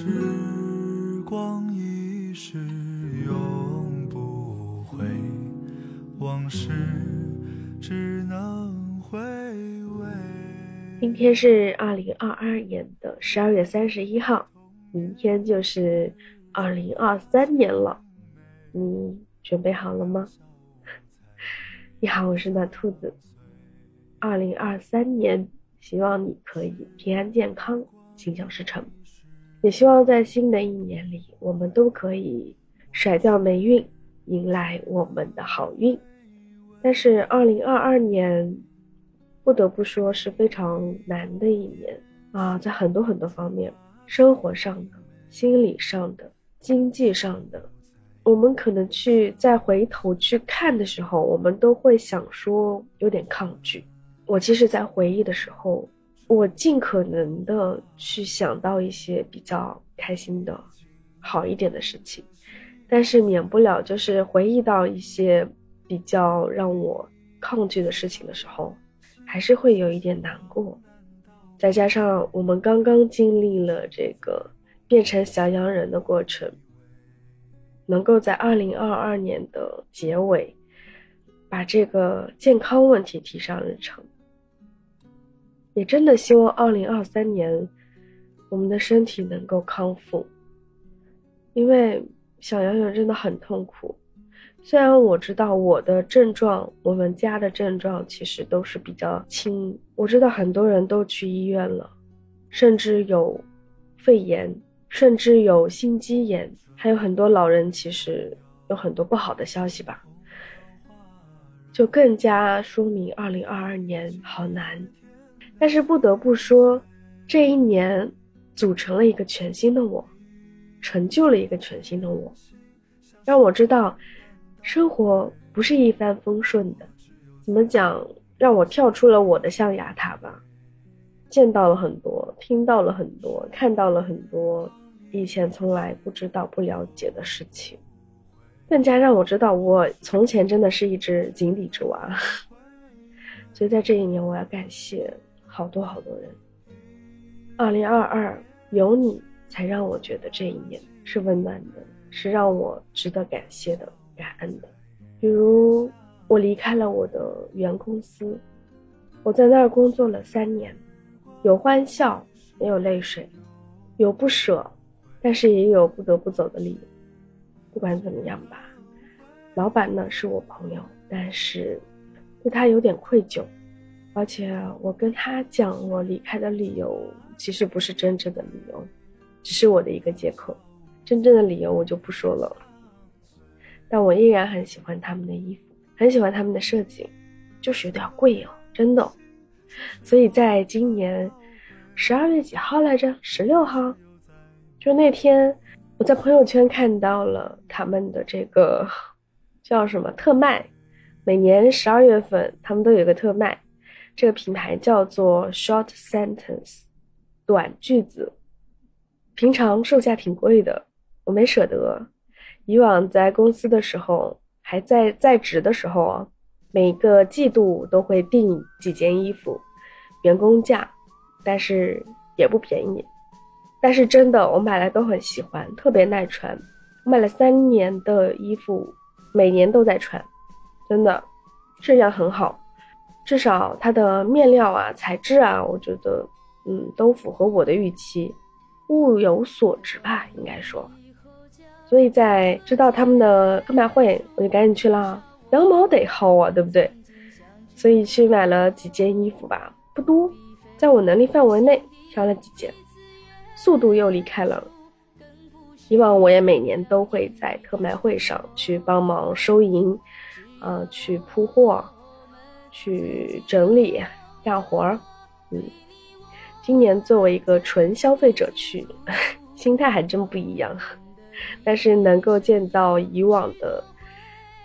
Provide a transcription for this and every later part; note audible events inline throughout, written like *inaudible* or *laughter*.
时光一逝永不回，往事只能回味。今天是二零二二年的十二月三十一号，明天就是二零二三年了，你准备好了吗？*laughs* 你好，我是暖兔子。二零二三年，希望你可以平安健康，心想事成。也希望在新的一年里，我们都可以甩掉霉运，迎来我们的好运。但是，二零二二年不得不说是非常难的一年啊，在很多很多方面，生活上的、心理上的、经济上的，我们可能去再回头去看的时候，我们都会想说有点抗拒。我其实，在回忆的时候。我尽可能的去想到一些比较开心的、好一点的事情，但是免不了就是回忆到一些比较让我抗拒的事情的时候，还是会有一点难过。再加上我们刚刚经历了这个变成小羊人的过程，能够在二零二二年的结尾把这个健康问题提上日程。也真的希望二零二三年，我们的身体能够康复。因为小杨洋真的很痛苦。虽然我知道我的症状，我们家的症状其实都是比较轻。我知道很多人都去医院了，甚至有肺炎，甚至有心肌炎，还有很多老人其实有很多不好的消息吧。就更加说明二零二二年好难。但是不得不说，这一年组成了一个全新的我，成就了一个全新的我，让我知道，生活不是一帆风顺的。怎么讲？让我跳出了我的象牙塔吧，见到了很多，听到了很多，看到了很多以前从来不知道、不了解的事情，更加让我知道，我从前真的是一只井底之蛙。*laughs* 所以在这一年，我要感谢。好多好多人。二零二二有你，才让我觉得这一年是温暖的，是让我值得感谢的、感恩的。比如，我离开了我的原公司，我在那儿工作了三年，有欢笑，也有泪水，有不舍，但是也有不得不走的理由。不管怎么样吧，老板呢是我朋友，但是对他有点愧疚。而且我跟他讲，我离开的理由其实不是真正的理由，只是我的一个借口。真正的理由我就不说了。但我依然很喜欢他们的衣服，很喜欢他们的设计，就是有点贵哦，真的。所以在今年十二月几号来着？十六号，就那天我在朋友圈看到了他们的这个 *laughs* 叫什么特卖，每年十二月份他们都有个特卖。这个品牌叫做 Short Sentence，短句子，平常售价挺贵的，我没舍得。以往在公司的时候，还在在职的时候啊，每个季度都会订几件衣服，员工价，但是也不便宜。但是真的，我买来都很喜欢，特别耐穿。我买了三年的衣服，每年都在穿，真的，质量很好。至少它的面料啊、材质啊，我觉得，嗯，都符合我的预期，物有所值吧，应该说。所以在知道他们的特卖会，我就赶紧去了，羊毛得薅啊，对不对？所以去买了几件衣服吧，不多，在我能力范围内挑了几件，速度又离开了。以往我也每年都会在特卖会上去帮忙收银，啊，去铺货。去整理干活儿，嗯，今年作为一个纯消费者去，心态还真不一样。但是能够见到以往的，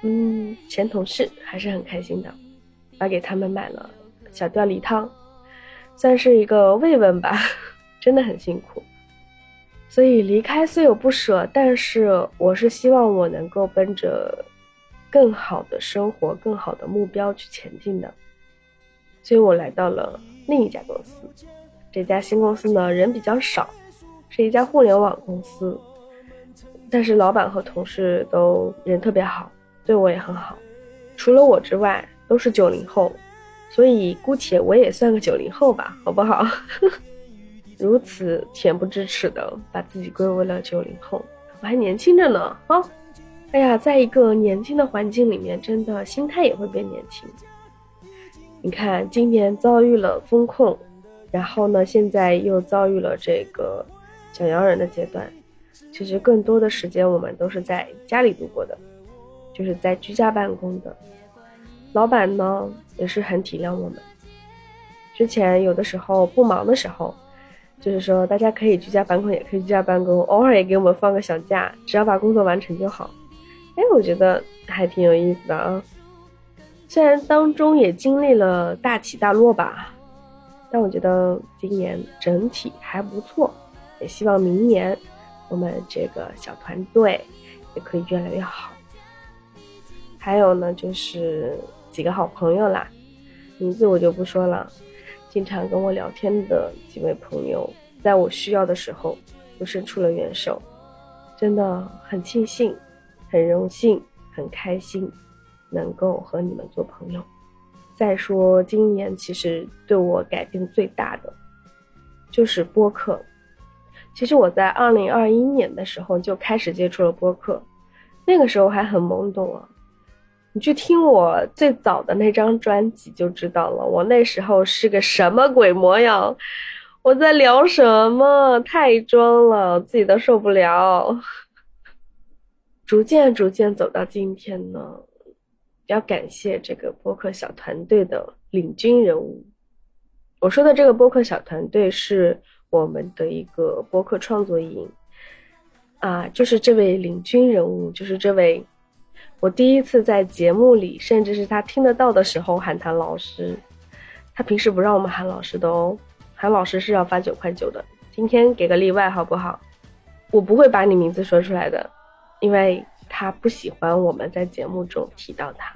嗯，前同事还是很开心的，还给他们买了小吊梨汤，算是一个慰问吧，*laughs* 真的很辛苦。所以离开虽有不舍，但是我是希望我能够奔着。更好的生活，更好的目标去前进的，所以我来到了另一家公司。这家新公司呢，人比较少，是一家互联网公司，但是老板和同事都人特别好，对我也很好。除了我之外，都是九零后，所以姑且我也算个九零后吧，好不好？*laughs* 如此恬不知耻的把自己归为了九零后，我还年轻着呢啊！哎呀，在一个年轻的环境里面，真的心态也会变年轻。你看，今年遭遇了风控，然后呢，现在又遭遇了这个小阳人的阶段。其实更多的时间我们都是在家里度过的，就是在居家办公的。老板呢也是很体谅我们。之前有的时候不忙的时候，就是说大家可以居家办公，也可以居家办公，偶尔也给我们放个小假，只要把工作完成就好。哎，我觉得还挺有意思的啊。虽然当中也经历了大起大落吧，但我觉得今年整体还不错。也希望明年我们这个小团队也可以越来越好。还有呢，就是几个好朋友啦，名字我就不说了。经常跟我聊天的几位朋友，在我需要的时候都伸出了援手，真的很庆幸。很荣幸，很开心，能够和你们做朋友。再说，今年其实对我改变最大的就是播客。其实我在二零二一年的时候就开始接触了播客，那个时候还很懵懂啊。你去听我最早的那张专辑就知道了，我那时候是个什么鬼模样？我在聊什么？太装了，自己都受不了。逐渐逐渐走到今天呢，要感谢这个播客小团队的领军人物。我说的这个播客小团队是我们的一个播客创作营啊，就是这位领军人物，就是这位我第一次在节目里，甚至是他听得到的时候喊他老师。他平时不让我们喊老师的哦，喊老师是要发九块九的。今天给个例外好不好？我不会把你名字说出来的。因为他不喜欢我们在节目中提到他，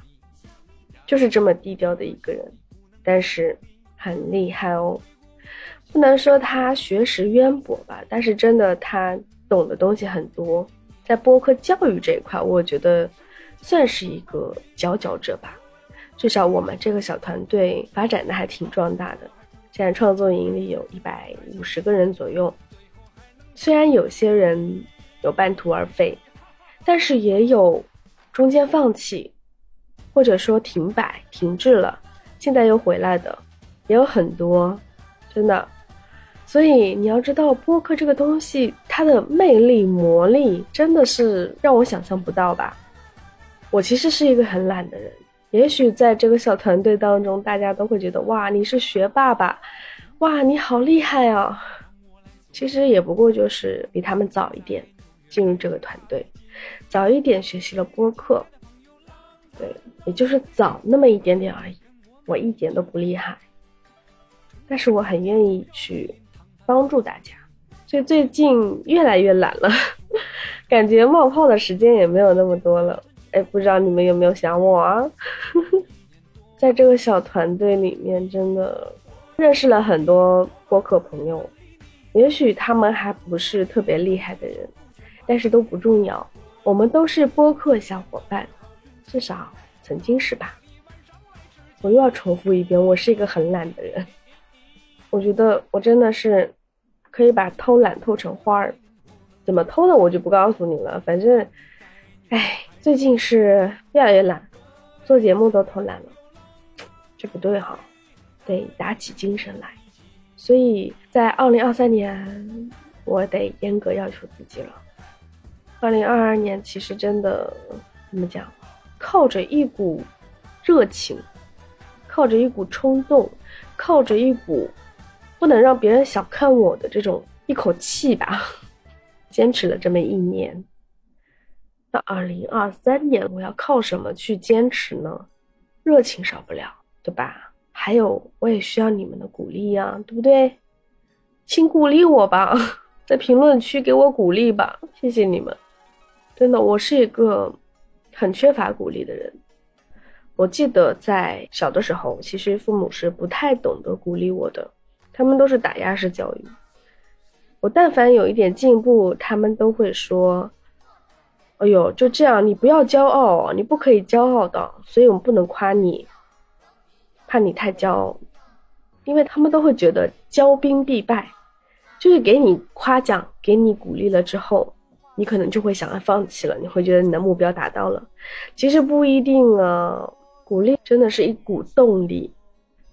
就是这么低调的一个人，但是很厉害哦。不能说他学识渊博吧，但是真的他懂的东西很多。在播客教育这一块，我觉得算是一个佼佼者吧。至少我们这个小团队发展的还挺壮大的，现在创作营里有一百五十个人左右。虽然有些人有半途而废。但是也有中间放弃，或者说停摆、停滞了，现在又回来的也有很多，真的。所以你要知道，播客这个东西，它的魅力、魔力真的是让我想象不到吧。我其实是一个很懒的人，也许在这个小团队当中，大家都会觉得哇，你是学霸吧？哇，你好厉害啊！其实也不过就是比他们早一点进入这个团队。早一点学习了播客，对，也就是早那么一点点而已，我一点都不厉害，但是我很愿意去帮助大家，所以最近越来越懒了，*laughs* 感觉冒泡的时间也没有那么多了。哎，不知道你们有没有想我啊？*laughs* 在这个小团队里面，真的认识了很多播客朋友，也许他们还不是特别厉害的人，但是都不重要。我们都是播客小伙伴，至少曾经是吧？我又要重复一遍，我是一个很懒的人。我觉得我真的是可以把偷懒偷成花儿，怎么偷的我就不告诉你了。反正，哎，最近是越来越懒，做节目都偷懒了，这不对哈，得打起精神来。所以在二零二三年，我得严格要求自己了。二零二二年其实真的怎么讲？靠着一股热情，靠着一股冲动，靠着一股不能让别人小看我的这种一口气吧，坚持了这么一年。那二零二三年我要靠什么去坚持呢？热情少不了，对吧？还有我也需要你们的鼓励呀，对不对？请鼓励我吧，*laughs* 在评论区给我鼓励吧，谢谢你们。真的，我是一个很缺乏鼓励的人。我记得在小的时候，其实父母是不太懂得鼓励我的，他们都是打压式教育。我但凡有一点进步，他们都会说：“哎呦，就这样，你不要骄傲，你不可以骄傲的。”所以我们不能夸你，怕你太骄傲，因为他们都会觉得骄兵必败，就是给你夸奖、给你鼓励了之后，你可能就会想要放弃了，你会觉得你的目标达到了。其实不一定啊，鼓励真的是一股动力，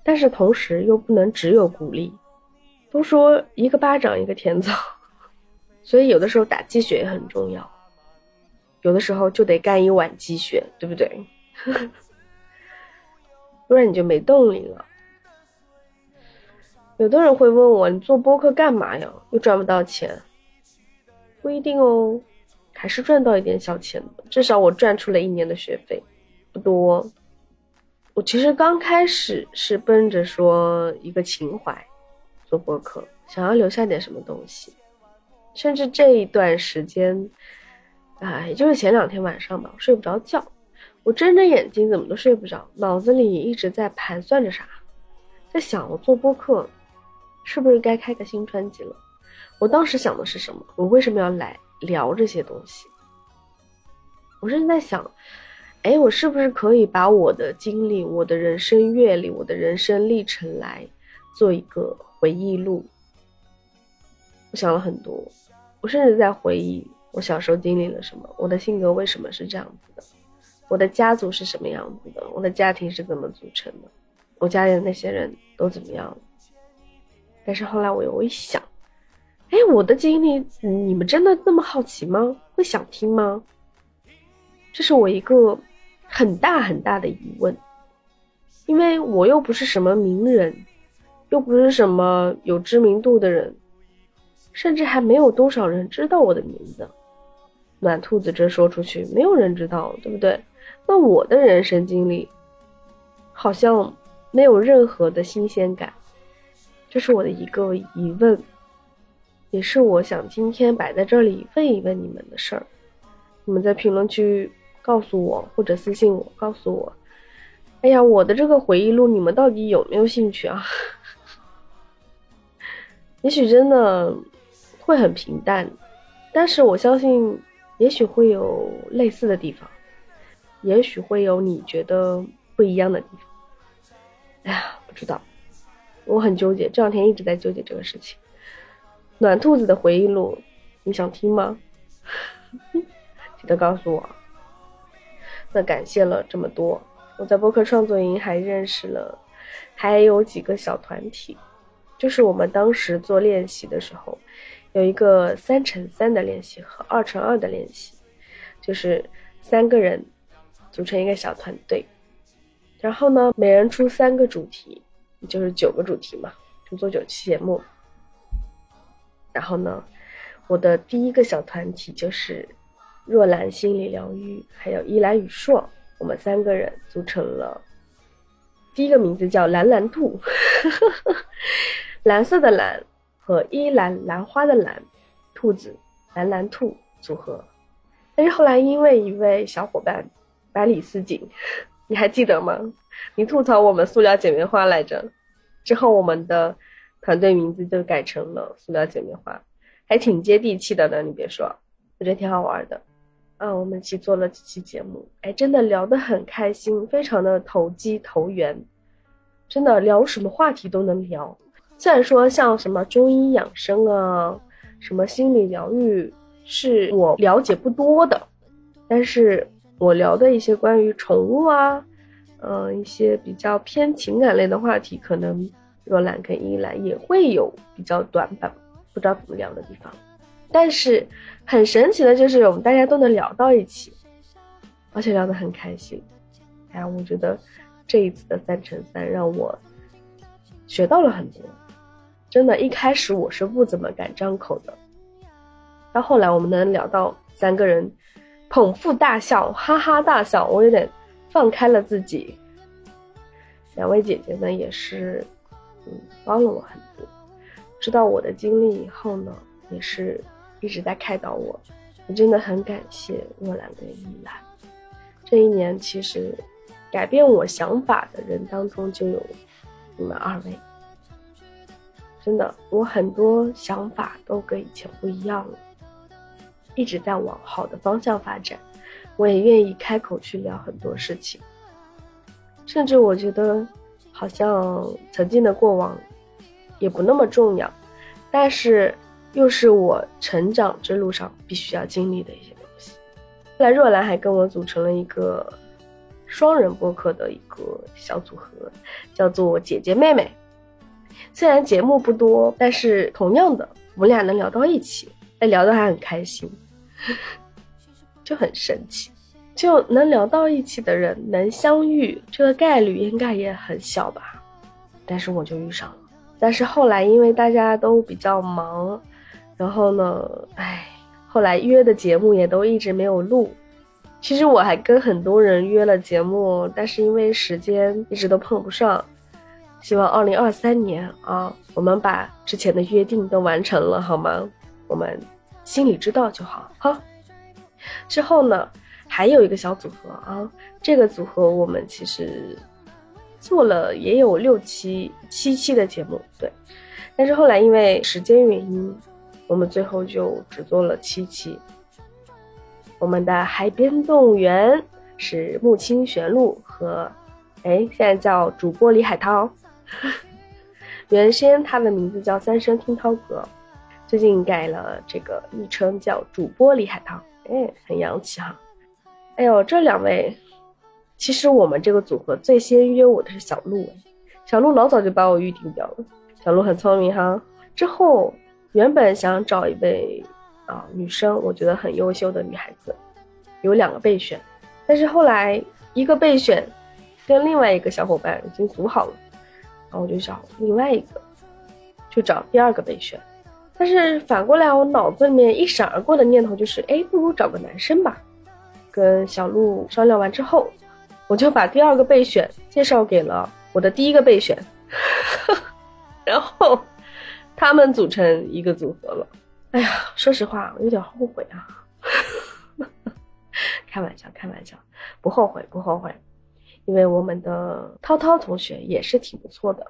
但是同时又不能只有鼓励。都说一个巴掌一个甜枣，所以有的时候打鸡血也很重要，有的时候就得干一碗鸡血，对不对？*laughs* 不然你就没动力了。有的人会问我，你做播客干嘛呀？又赚不到钱？不一定哦，还是赚到一点小钱的，至少我赚出了一年的学费，不多。我其实刚开始是奔着说一个情怀。做播客，想要留下点什么东西，甚至这一段时间，啊，也就是前两天晚上吧，睡不着觉，我睁着眼睛怎么都睡不着，脑子里一直在盘算着啥，在想我做播客是不是该开个新专辑了？我当时想的是什么？我为什么要来聊这些东西？我是在想，哎，我是不是可以把我的经历、我的人生阅历、我的人生历程来做一个。回忆录，我想了很多，我甚至在回忆我小时候经历了什么，我的性格为什么是这样子的，我的家族是什么样子的，我的家庭是怎么组成的，我家里的那些人都怎么样。但是后来我又一想，哎，我的经历，你们真的那么好奇吗？会想听吗？这是我一个很大很大的疑问，因为我又不是什么名人。又不是什么有知名度的人，甚至还没有多少人知道我的名字。暖兔子这说出去，没有人知道，对不对？那我的人生经历，好像没有任何的新鲜感，这是我的一个疑问，也是我想今天摆在这里问一问你们的事儿。你们在评论区告诉我，或者私信我告诉我。哎呀，我的这个回忆录，你们到底有没有兴趣啊？*laughs* 也许真的会很平淡，但是我相信，也许会有类似的地方，也许会有你觉得不一样的地方。哎呀，不知道，我很纠结，这两天一直在纠结这个事情。暖兔子的回忆录，你想听吗？*laughs* 记得告诉我。那感谢了这么多，我在播客创作营还认识了，还有几个小团体。就是我们当时做练习的时候，有一个三乘三的练习和二乘二的练习，就是三个人组成一个小团队，然后呢，每人出三个主题，就是九个主题嘛，就做九期节目。然后呢，我的第一个小团体就是若兰心理疗愈，还有依兰宇硕，我们三个人组成了，第一个名字叫蓝蓝兔。*laughs* 蓝色的蓝和依兰兰花的兰，兔子蓝蓝兔组合。但是后来因为一位小伙伴百里思锦，你还记得吗？你吐槽我们塑料姐妹花来着，之后我们的团队名字就改成了塑料姐妹花，还挺接地气的呢。你别说，我觉得挺好玩的。啊，我们一起做了几期节目，哎，真的聊得很开心，非常的投机投缘，真的聊什么话题都能聊。虽然说像什么中医养生啊，什么心理疗愈是我了解不多的，但是我聊的一些关于宠物啊，嗯，一些比较偏情感类的话题，可能若兰跟依兰也会有比较短板，不知道怎么聊的地方。但是很神奇的就是我们大家都能聊到一起，而且聊得很开心。哎呀，我觉得这一次的三乘三让我学到了很多。真的，一开始我是不怎么敢张口的，到后来我们能聊到三个人捧腹大笑，哈哈大笑，我有点放开了自己。两位姐姐呢，也是嗯帮了我很多，知道我的经历以后呢，也是一直在开导我。我真的很感谢若兰跟依兰。这一年其实改变我想法的人当中就有你们二位。真的，我很多想法都跟以前不一样了，一直在往好的方向发展。我也愿意开口去聊很多事情，甚至我觉得，好像曾经的过往也不那么重要，但是又是我成长之路上必须要经历的一些东西。后来若兰还跟我组成了一个双人播客的一个小组合，叫做姐姐妹妹。虽然节目不多，但是同样的，我们俩能聊到一起，哎，聊得还很开心。*laughs* 就很神奇，就能聊到一起的人能相遇，这个概率应该也很小吧？但是我就遇上了。但是后来因为大家都比较忙，然后呢，唉，后来约的节目也都一直没有录。其实我还跟很多人约了节目，但是因为时间一直都碰不上。希望二零二三年啊，我们把之前的约定都完成了，好吗？我们心里知道就好，哈。之后呢，还有一个小组合啊，这个组合我们其实做了也有六期、七期的节目，对。但是后来因为时间原因，我们最后就只做了七期。我们的海边动物园是木青玄露和，哎，现在叫主播李海涛。*laughs* 原先他的名字叫三生听涛阁，最近改了这个昵称叫主播李海涛。哎，很洋气哈！哎呦，这两位，其实我们这个组合最先约我的是小鹿，小鹿老早就把我预定掉了。小鹿很聪明哈。之后原本想找一位啊女生，我觉得很优秀的女孩子，有两个备选，但是后来一个备选跟另外一个小伙伴已经组好了，然后我就找另外一个，就找第二个备选。但是反过来，我脑子里面一闪而过的念头就是，哎，不如找个男生吧。跟小鹿商量完之后，我就把第二个备选介绍给了我的第一个备选，*laughs* 然后他们组成一个组合了。哎呀，说实话，我有点后悔啊。*laughs* 开玩笑，开玩笑，不后悔，不后悔，因为我们的涛涛同学也是挺不错的，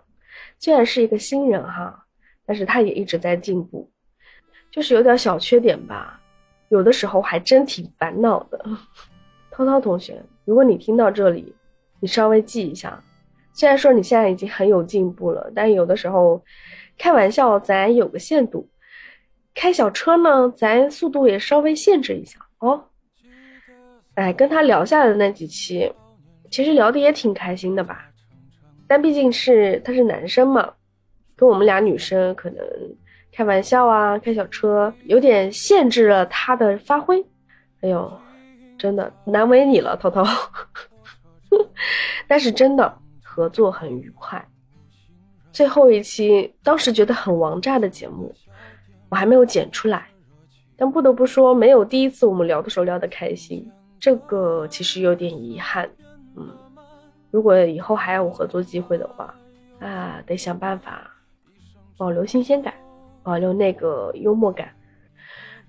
虽然是一个新人哈。但是他也一直在进步，就是有点小缺点吧，有的时候还真挺烦恼的。涛涛同学，如果你听到这里，你稍微记一下。虽然说你现在已经很有进步了，但有的时候开玩笑咱有个限度，开小车呢，咱速度也稍微限制一下哦。哎，跟他聊下来的那几期，其实聊的也挺开心的吧，但毕竟是他是男生嘛。跟我们俩女生可能开玩笑啊，开小车有点限制了他的发挥。哎呦，真的难为你了，涛涛。*laughs* 但是真的合作很愉快。最后一期当时觉得很王炸的节目，我还没有剪出来，但不得不说没有第一次我们聊的时候聊得开心，这个其实有点遗憾。嗯，如果以后还有合作机会的话，啊，得想办法。保留新鲜感，保留那个幽默感。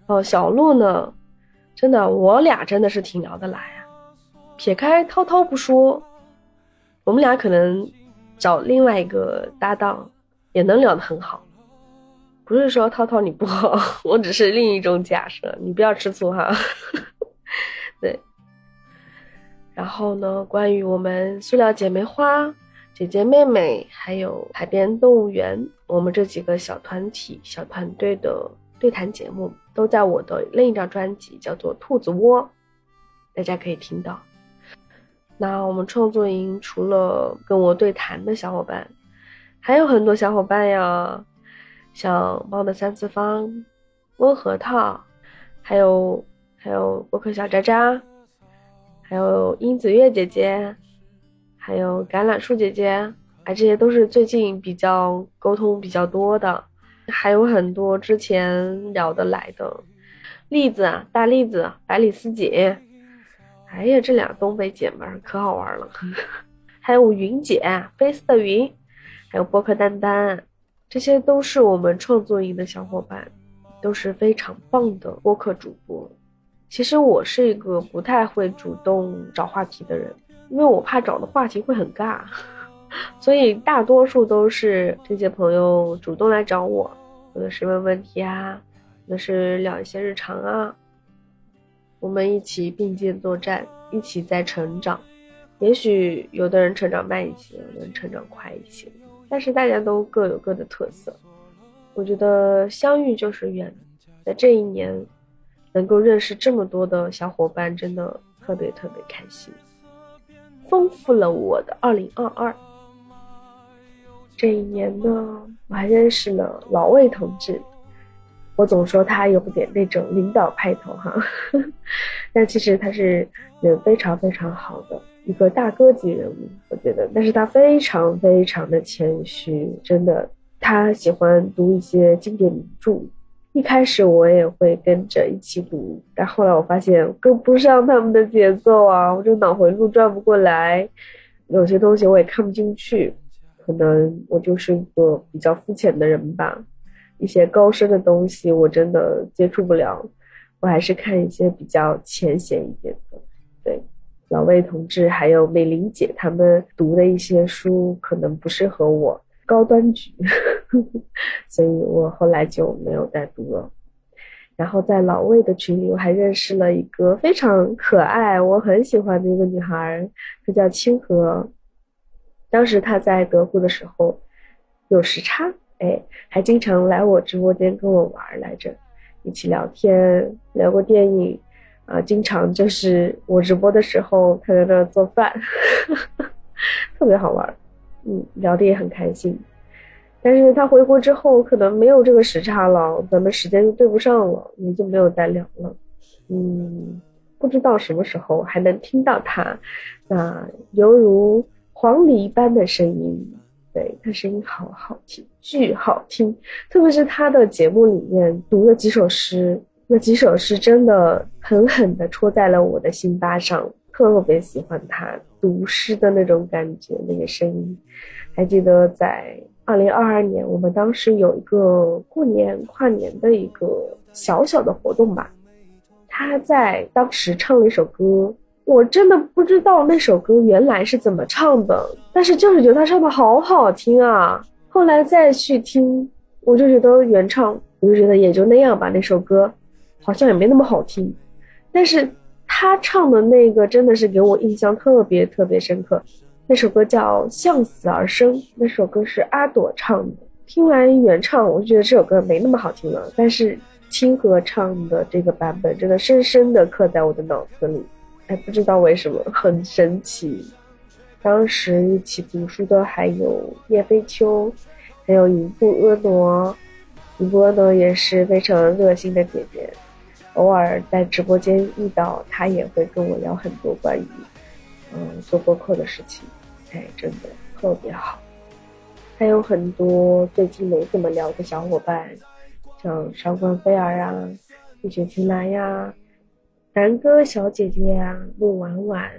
哦，小鹿呢？真的，我俩真的是挺聊得来啊。撇开涛涛不说，我们俩可能找另外一个搭档也能聊得很好。不是说涛涛你不好，*laughs* 我只是另一种假设，你不要吃醋哈。*laughs* 对。然后呢，关于我们塑料姐妹花。姐姐妹妹，还有海边动物园，我们这几个小团体、小团队的对谈节目，都在我的另一张专辑，叫做《兔子窝》，大家可以听到。那我们创作营除了跟我对谈的小伙伴，还有很多小伙伴呀，像猫的三次方、温核桃，还有还有博客小渣渣，还有殷子月姐姐。还有橄榄树姐姐，哎，这些都是最近比较沟通比较多的，还有很多之前聊得来的，栗子啊，大栗子，百里思锦，哎呀，这俩东北姐们可好玩了，*laughs* 还有云姐，飞丝的云，还有播客丹丹，这些都是我们创作营的小伙伴，都是非常棒的播客主播。其实我是一个不太会主动找话题的人。因为我怕找的话题会很尬，所以大多数都是这些朋友主动来找我，有的是问问题啊，有的是聊一些日常啊，我们一起并肩作战，一起在成长。也许有的人成长慢一些，有的人成长快一些，但是大家都各有各的特色。我觉得相遇就是缘，在这一年能够认识这么多的小伙伴，真的特别特别开心，丰富了我的二零二二。这一年呢，我还认识了老魏同志。我总说他有点那种领导派头哈，*laughs* 但其实他是人非常非常好的一个大哥级人物，我觉得。但是他非常非常的谦虚，真的。他喜欢读一些经典名著，一开始我也会跟着一起读，但后来我发现跟不上他们的节奏啊，我这脑回路转不过来，有些东西我也看不进去。可能我就是一个比较肤浅的人吧，一些高深的东西我真的接触不了，我还是看一些比较浅显一点的。对，老魏同志还有美玲姐他们读的一些书可能不适合我，高端局，*laughs* 所以我后来就没有再读了。然后在老魏的群里，我还认识了一个非常可爱、我很喜欢的一个女孩，她叫清河。当时他在德国的时候有时差，哎，还经常来我直播间跟我玩来着，一起聊天，聊过电影，啊，经常就是我直播的时候他在那做饭，*laughs* 特别好玩，嗯，聊的也很开心。但是他回国之后可能没有这个时差了，咱们时间就对不上了，也就没有再聊了。嗯，不知道什么时候还能听到他，那犹如。黄鹂般的声音，对他声音好好听，巨好听。特别是他的节目里面读了几首诗，那几首诗真的狠狠地戳在了我的心巴上，特别喜欢他读诗的那种感觉，那个声音。还记得在二零二二年，我们当时有一个过年跨年的一个小小的活动吧，他在当时唱了一首歌。我真的不知道那首歌原来是怎么唱的，但是就是觉得他唱的好好听啊。后来再去听，我就觉得原唱，我就觉得也就那样吧。那首歌好像也没那么好听，但是他唱的那个真的是给我印象特别特别深刻。那首歌叫《向死而生》，那首歌是阿朵唱的。听完原唱，我就觉得这首歌没那么好听了，但是清河唱的这个版本真的深深的刻在我的脑子里。哎，不知道为什么很神奇。当时一起读书的还有叶飞秋，还有一部婀娜，一部婀娜也是非常热心的姐姐。偶尔在直播间遇到她，也会跟我聊很多关于嗯做播客的事情。哎，真的特别好。还有很多最近没怎么聊的小伙伴，像上官飞儿啊，一雪晴岚呀。南哥小姐姐呀，陆婉婉，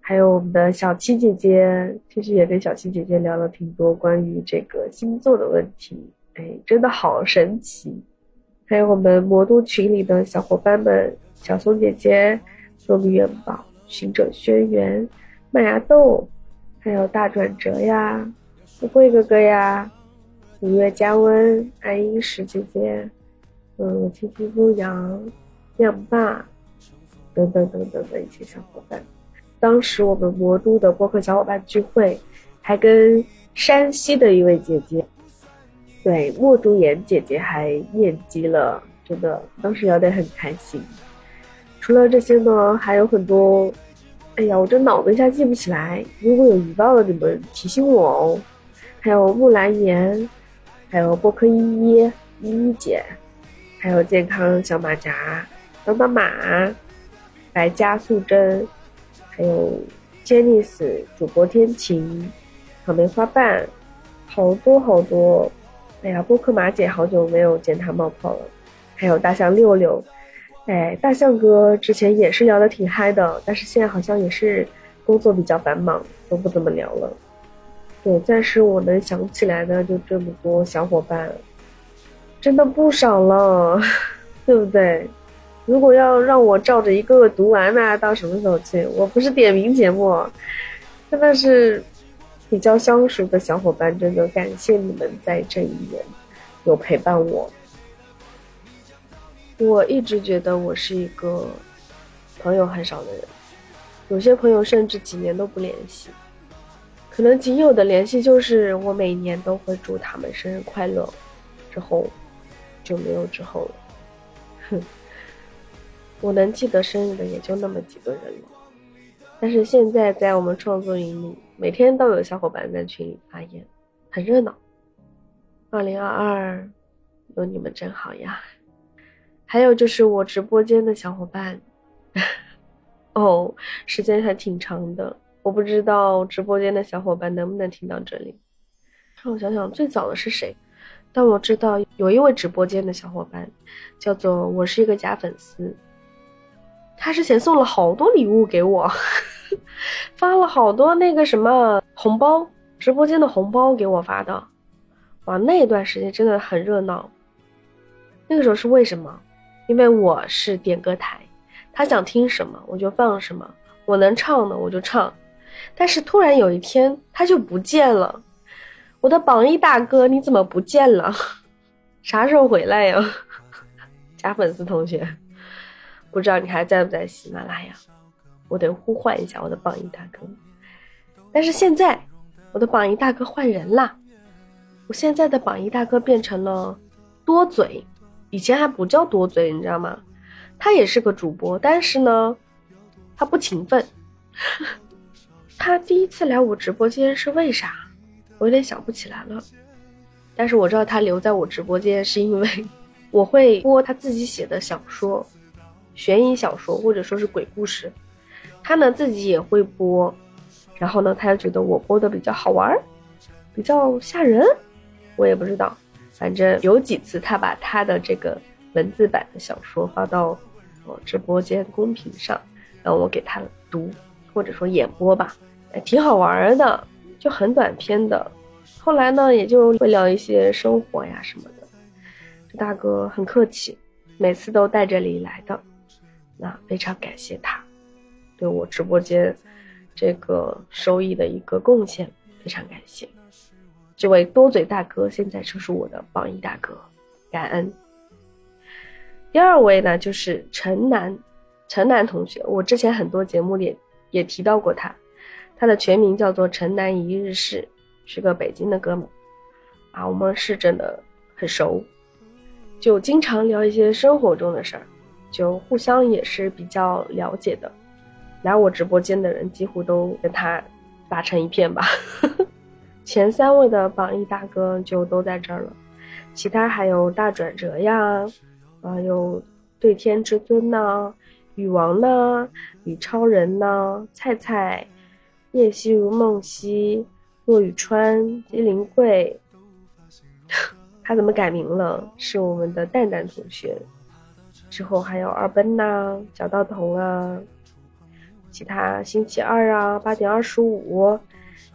还有我们的小七姐姐，其实也跟小七姐姐聊了挺多关于这个星座的问题，哎，真的好神奇。还有我们魔都群里的小伙伴们，小松姐姐、糯米元宝、行者轩辕、麦芽豆，还有大转折呀、富贵哥哥呀、五月加温、爱英石姐姐，嗯，七七牧羊、亮爸。等等等等的一些小伙伴，当时我们魔都的播客小伙伴聚会，还跟山西的一位姐姐，对莫竹妍姐姐还面基了，真的当时聊得很开心。除了这些呢，还有很多，哎呀，我这脑子一下记不起来，如果有遗忘的，你们提醒我哦。还有木兰言，还有播客依依依依姐，还有健康小马甲当当马。白加素贞，还有 Janice 主播天晴，草莓花瓣，好多好多。哎呀，波克马姐好久没有见她冒泡了。还有大象六六，哎，大象哥之前也是聊得挺嗨的，但是现在好像也是工作比较繁忙，都不怎么聊了。对，暂时我能想起来的就这么多小伙伴，真的不少了，*laughs* 对不对？如果要让我照着一个个读完，那到什么时候去？我不是点名节目，真的是比较相熟的小伙伴，真的感谢你们在这一年有陪伴我。我一直觉得我是一个朋友很少的人，有些朋友甚至几年都不联系，可能仅有的联系就是我每年都会祝他们生日快乐，之后就没有之后了。哼，我能记得生日的也就那么几个人了。但是现在在我们创作营里，每天都有小伙伴在群里发言，很热闹。二零二二，有你们真好呀！还有就是我直播间的小伙伴，哦，时间还挺长的，我不知道直播间的小伙伴能不能听到这里。让我想想，最早的是谁？但我知道有一位直播间的小伙伴，叫做我是一个假粉丝。他之前送了好多礼物给我，发了好多那个什么红包，直播间的红包给我发的，哇，那段时间真的很热闹。那个时候是为什么？因为我是点歌台，他想听什么我就放什么，我能唱的我就唱。但是突然有一天他就不见了，我的榜一大哥你怎么不见了？*laughs* 啥时候回来呀？*laughs* 假粉丝同学。不知道你还在不在喜马拉雅？我得呼唤一下我的榜一大哥。但是现在我的榜一大哥换人啦，我现在的榜一大哥变成了多嘴，以前还不叫多嘴，你知道吗？他也是个主播，但是呢，他不勤奋。*laughs* 他第一次来我直播间是为啥？我有点想不起来了。但是我知道他留在我直播间是因为我会播他自己写的小说。悬疑小说或者说是鬼故事，他呢自己也会播，然后呢他又觉得我播的比较好玩，比较吓人，我也不知道，反正有几次他把他的这个文字版的小说发到我直播间公屏上，让我给他读或者说演播吧，挺好玩的，就很短篇的，后来呢也就会聊一些生活呀什么的，这大哥很客气，每次都带着礼来的。那非常感谢他，对我直播间这个收益的一个贡献，非常感谢这位多嘴大哥，现在就是我的榜一大哥，感恩。第二位呢，就是陈楠，陈楠同学，我之前很多节目里也提到过他，他的全名叫做陈楠一日市，是个北京的哥们，啊，我们是真的很熟，就经常聊一些生活中的事儿。就互相也是比较了解的，来我直播间的人几乎都跟他打成一片吧。*laughs* 前三位的榜一大哥就都在这儿了，其他还有大转折呀，啊有对天至尊呐，禹王呐，李超人呐，菜菜，叶希如梦溪，骆宇川，金灵贵，*laughs* 他怎么改名了？是我们的蛋蛋同学。之后还有二奔呐，小道童啊，其他星期二啊，八点二十五，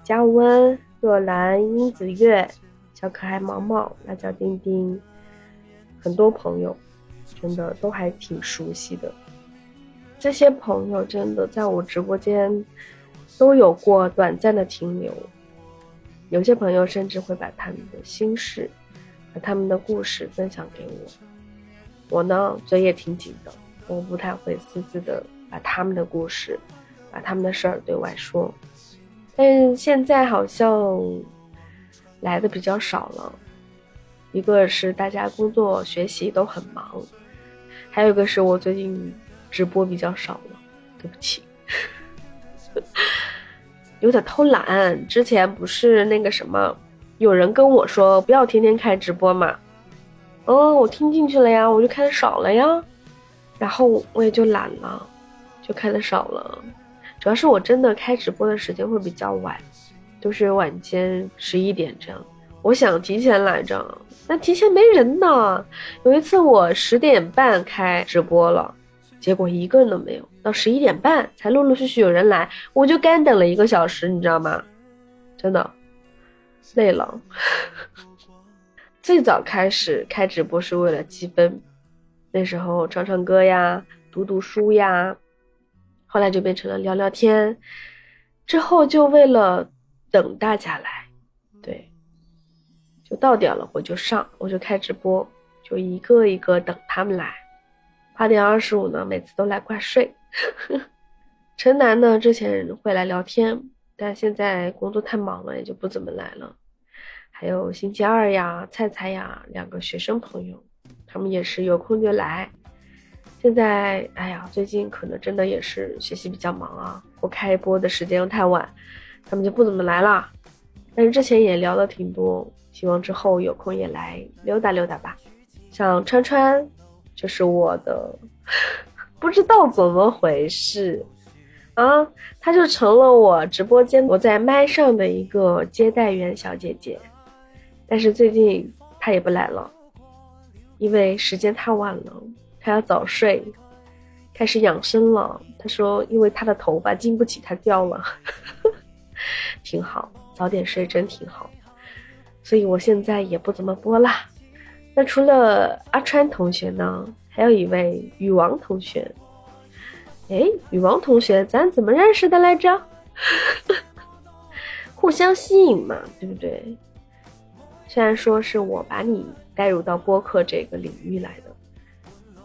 加温，若兰，英子月，小可爱毛毛，辣椒丁丁，很多朋友，真的都还挺熟悉的。这些朋友真的在我直播间都有过短暂的停留，有些朋友甚至会把他们的心事和他们的故事分享给我。我呢，嘴也挺紧的，我不太会私自的把他们的故事，把他们的事儿对外说。但现在好像来的比较少了，一个是大家工作学习都很忙，还有一个是我最近直播比较少了，对不起，*laughs* 有点偷懒。之前不是那个什么，有人跟我说不要天天开直播嘛。哦，我听进去了呀，我就开的少了呀，然后我也就懒了，就开的少了。主要是我真的开直播的时间会比较晚，都是晚间十一点这样。我想提前来着，但提前没人呢。有一次我十点半开直播了，结果一个人都没有，到十一点半才陆陆续续有人来，我就干等了一个小时，你知道吗？真的累了。最早开始开直播是为了积分，那时候唱唱歌呀，读读书呀，后来就变成了聊聊天，之后就为了等大家来，对，就到点了我就上，我就开直播，就一个一个等他们来。八点二十五呢，每次都来挂睡。*laughs* 陈楠呢，之前会来聊天，但现在工作太忙了，也就不怎么来了。还有星期二呀，菜菜呀，两个学生朋友，他们也是有空就来。现在，哎呀，最近可能真的也是学习比较忙啊，我开播的时间又太晚，他们就不怎么来了。但是之前也聊了挺多，希望之后有空也来溜达溜达吧。像川川，就是我的，*laughs* 不知道怎么回事，啊，她就成了我直播间我在麦上的一个接待员小姐姐。但是最近他也不来了，因为时间太晚了。他要早睡，开始养生了。他说，因为他的头发经不起他掉了，*laughs* 挺好，早点睡真挺好。所以我现在也不怎么播啦。那除了阿川同学呢，还有一位禹王同学。哎，禹王同学，咱怎么认识的来着？*laughs* 互相吸引嘛，对不对？虽然说是我把你带入到播客这个领域来的。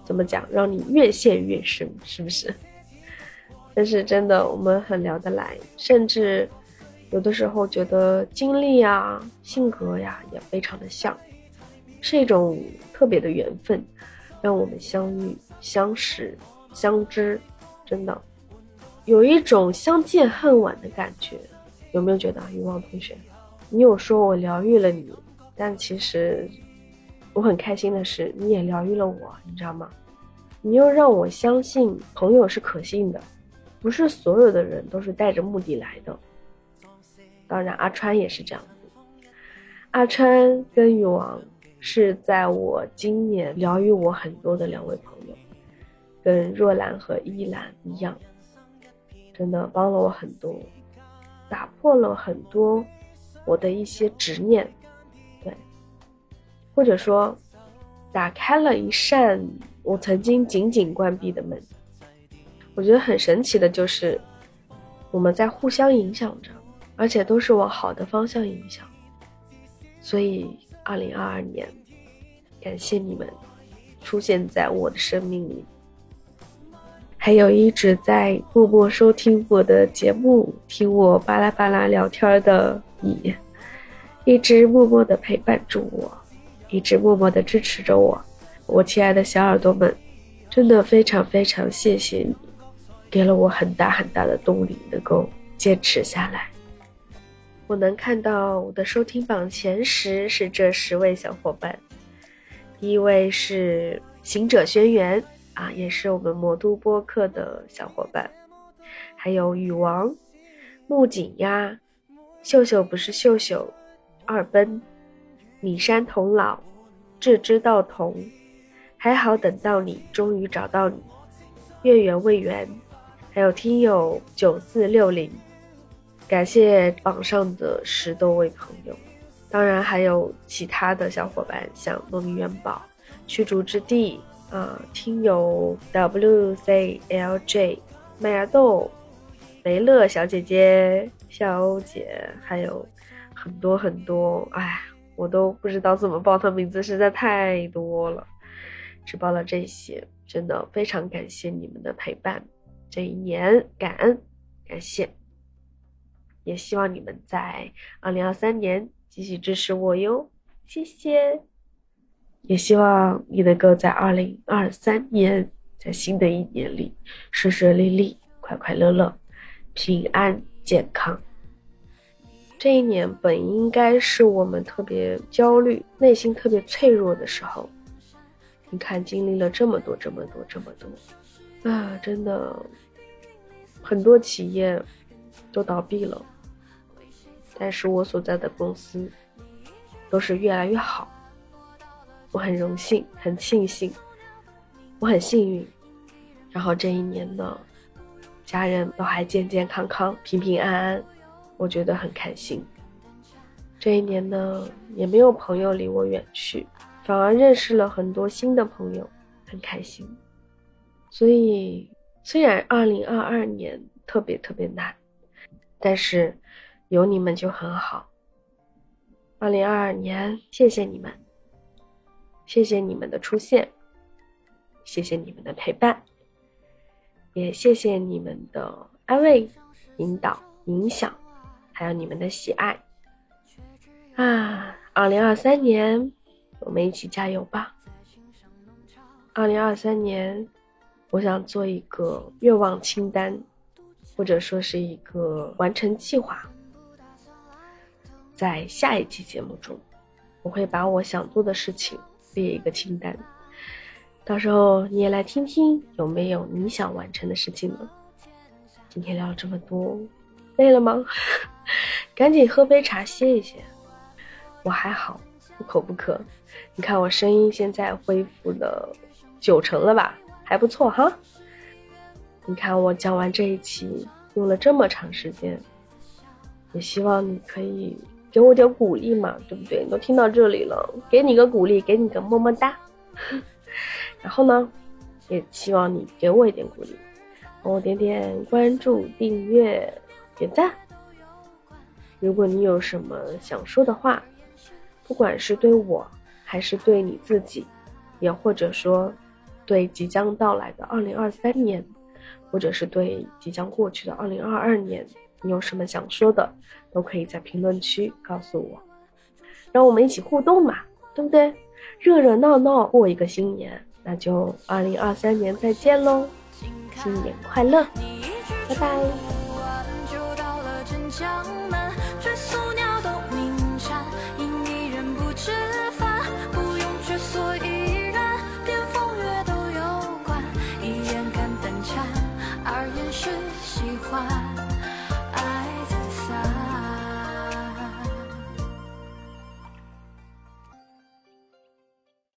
怎么讲？让你越陷越深，是不是？但是真的，我们很聊得来，甚至有的时候觉得经历呀、性格呀也非常的像，是一种特别的缘分，让我们相遇、相识、相知，真的有一种相见恨晚的感觉。有没有觉得，余望同学？你有说我疗愈了你，但其实。我很开心的是，你也疗愈了我，你知道吗？你又让我相信朋友是可信的，不是所有的人都是带着目的来的。当然，阿川也是这样子。阿川跟禹王是在我今年疗愈我很多的两位朋友，跟若兰和依兰一样，真的帮了我很多，打破了很多我的一些执念。或者说，打开了一扇我曾经紧紧关闭的门。我觉得很神奇的就是，我们在互相影响着，而且都是往好的方向影响。所以，二零二二年，感谢你们出现在我的生命里，还有一直在默默收听我的节目、听我巴拉巴拉聊天的你，一直默默的陪伴着我。一直默默的支持着我，我亲爱的小耳朵们，真的非常非常谢谢你，给了我很大很大的动力，能够坚持下来。我能看到我的收听榜前十是这十位小伙伴，第一位是行者轩辕啊，也是我们魔都播客的小伙伴，还有禹王、木槿呀、秀秀不是秀秀、二奔。米山童姥，志之道童，还好等到你，终于找到你，月圆未圆，还有听友九四六零，感谢榜上的十多位朋友，当然还有其他的小伙伴，像糯米元宝、驱逐之地啊，听友 WCLJ、麦芽豆、梅乐小姐姐、笑欧姐，还有很多很多，哎。我都不知道怎么报他名字，实在太多了，只报了这些。真的非常感谢你们的陪伴，这一年感恩感谢，也希望你们在二零二三年继续支持我哟，谢谢。也希望你能够在二零二三年，在新的一年里顺顺利利、快快乐乐、平安健康。这一年本应该是我们特别焦虑、内心特别脆弱的时候。你看，经历了这么多、这么多、这么多，啊，真的，很多企业都倒闭了，但是我所在的公司都是越来越好。我很荣幸，很庆幸，我很幸运。然后这一年呢，家人都还健健康康、平平安安。我觉得很开心，这一年呢，也没有朋友离我远去，反而认识了很多新的朋友，很开心。所以，虽然二零二二年特别特别难，但是有你们就很好。二零二二年，谢谢你们，谢谢你们的出现，谢谢你们的陪伴，也谢谢你们的安慰、引导、影响，还有你们的喜爱。啊，二零二三年，我们一起加油吧！二零二三年，我想做一个愿望清单。或者说是一个完成计划，在下一期节目中，我会把我想做的事情列一个清单，到时候你也来听听有没有你想完成的事情呢？今天聊了这么多，累了吗？*laughs* 赶紧喝杯茶歇一歇。我还好，不口不渴。你看我声音现在恢复了九成了吧？还不错哈。你看我讲完这一期用了这么长时间，也希望你可以给我点鼓励嘛，对不对？你都听到这里了，给你个鼓励，给你个么么哒。*laughs* 然后呢，也希望你给我一点鼓励，帮我点点关注、订阅、点赞。如果你有什么想说的话，不管是对我，还是对你自己，也或者说对即将到来的二零二三年。或者是对即将过去的二零二二年，你有什么想说的，都可以在评论区告诉我，让我们一起互动嘛，对不对？热热闹闹过一个新年，那就二零二三年再见喽，新年快乐，拜拜。